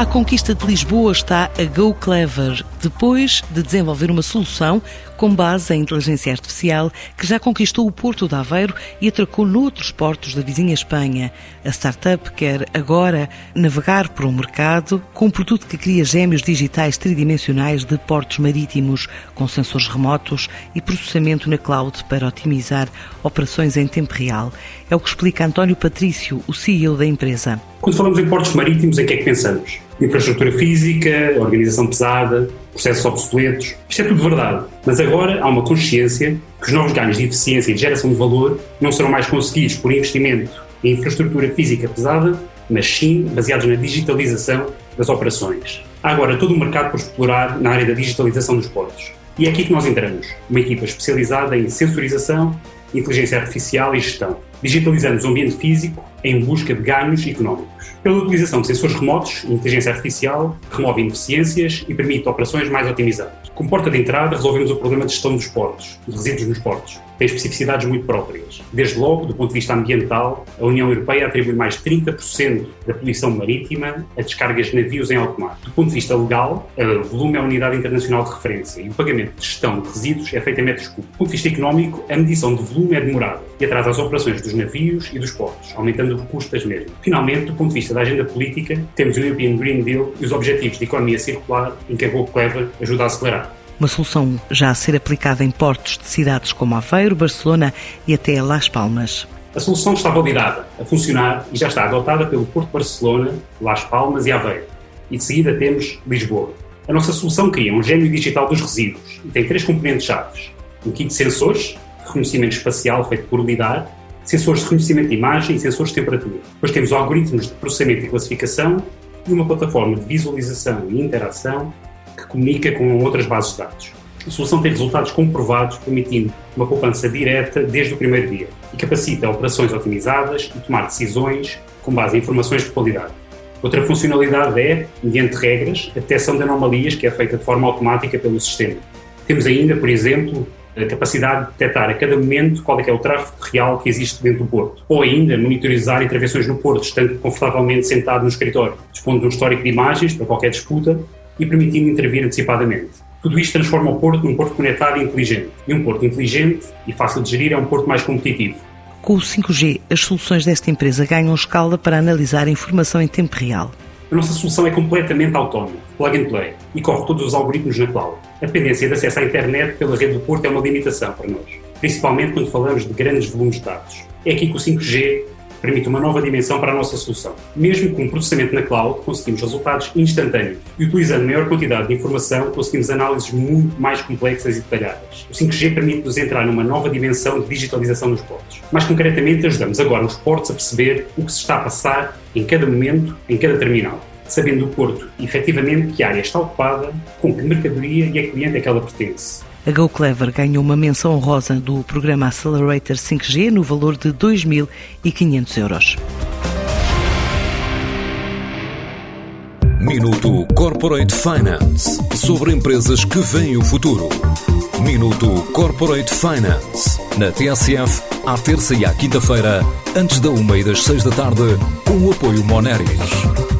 À conquista de Lisboa está a GoClever, depois de desenvolver uma solução com base em inteligência artificial que já conquistou o Porto de Aveiro e atracou noutros portos da vizinha Espanha. A startup quer agora navegar por um mercado com um produto que cria gêmeos digitais tridimensionais de portos marítimos, com sensores remotos e processamento na cloud para otimizar operações em tempo real. É o que explica António Patrício, o CEO da empresa. Quando falamos em portos marítimos, em que é que pensamos? Infraestrutura física, organização pesada, processos obsoletos. Isto é tudo verdade. Mas agora há uma consciência que os novos ganhos de eficiência e de geração de valor não serão mais conseguidos por investimento em infraestrutura física pesada, mas sim baseados na digitalização das operações. Há agora todo um mercado por explorar na área da digitalização dos portos. E é aqui que nós entramos, uma equipa especializada em sensorização, inteligência artificial e gestão. Digitalizamos o ambiente físico em busca de ganhos económicos. Pela utilização de sensores remotos e inteligência artificial, remove ineficiências e permite operações mais otimizadas. Como porta de entrada, resolvemos o problema de gestão dos portos, de resíduos nos portos. Tem especificidades muito próprias. Desde logo, do ponto de vista ambiental, a União Europeia atribui mais de 30% da poluição marítima a descargas de navios em alto mar. Do ponto de vista legal, o volume é a unidade internacional de referência e o pagamento de gestão de resíduos é feito em metros cúbicos. Do ponto de vista económico, a medição de volume é demorada e atrasa as operações dos navios e dos portos, aumentando o custo das mesmas. Finalmente, do ponto de vista da agenda política, temos o European Green Deal e os objetivos de economia circular em que a GoClever ajuda a acelerar uma solução já a ser aplicada em portos de cidades como Aveiro, Barcelona e até Las Palmas. A solução está validada, a funcionar e já está adotada pelo Porto de Barcelona, Las Palmas e Aveiro. E de seguida temos Lisboa. A nossa solução cria um gêmeo digital dos resíduos e tem três componentes chaves. Um kit de sensores, reconhecimento espacial feito por LIDAR, sensores de reconhecimento de imagem e sensores de temperatura. Depois temos algoritmos de processamento e classificação e uma plataforma de visualização e interação que comunica com outras bases de dados. A solução tem resultados comprovados, permitindo uma poupança direta desde o primeiro dia e capacita operações otimizadas e tomar decisões com base em informações de qualidade. Outra funcionalidade é, mediante regras, a detecção de anomalias que é feita de forma automática pelo sistema. Temos ainda, por exemplo, a capacidade de detectar a cada momento qual é, é o tráfego real que existe dentro do porto. Ou ainda monitorizar intervenções no porto, estando confortavelmente sentado no escritório, dispondo de um histórico de imagens para qualquer disputa e permitindo intervir antecipadamente. Tudo isto transforma o Porto num porto conectado e inteligente. E um porto inteligente e fácil de gerir é um porto mais competitivo. Com o 5G, as soluções desta empresa ganham escala para analisar a informação em tempo real. A nossa solução é completamente autónoma, plug and play, e corre todos os algoritmos na cloud. A dependência de acesso à internet pela rede do Porto é uma limitação para nós, principalmente quando falamos de grandes volumes de dados. É aqui que o 5G permite uma nova dimensão para a nossa solução. Mesmo com o processamento na cloud, conseguimos resultados instantâneos e utilizando maior quantidade de informação, conseguimos análises muito mais complexas e detalhadas. O 5G permite-nos entrar numa nova dimensão de digitalização dos portos. Mais concretamente, ajudamos agora os portos a perceber o que se está a passar em cada momento, em cada terminal sabendo o Porto efetivamente que área está ocupada, com que mercadoria e a cliente é que ela pertence. A GoClever ganhou uma menção honrosa do programa Accelerator 5G no valor de 2.500 euros. Minuto Corporate Finance sobre empresas que veem o futuro. Minuto Corporate Finance na TSF, à terça e à quinta-feira, antes da uma e das seis da tarde, com o apoio Moneris.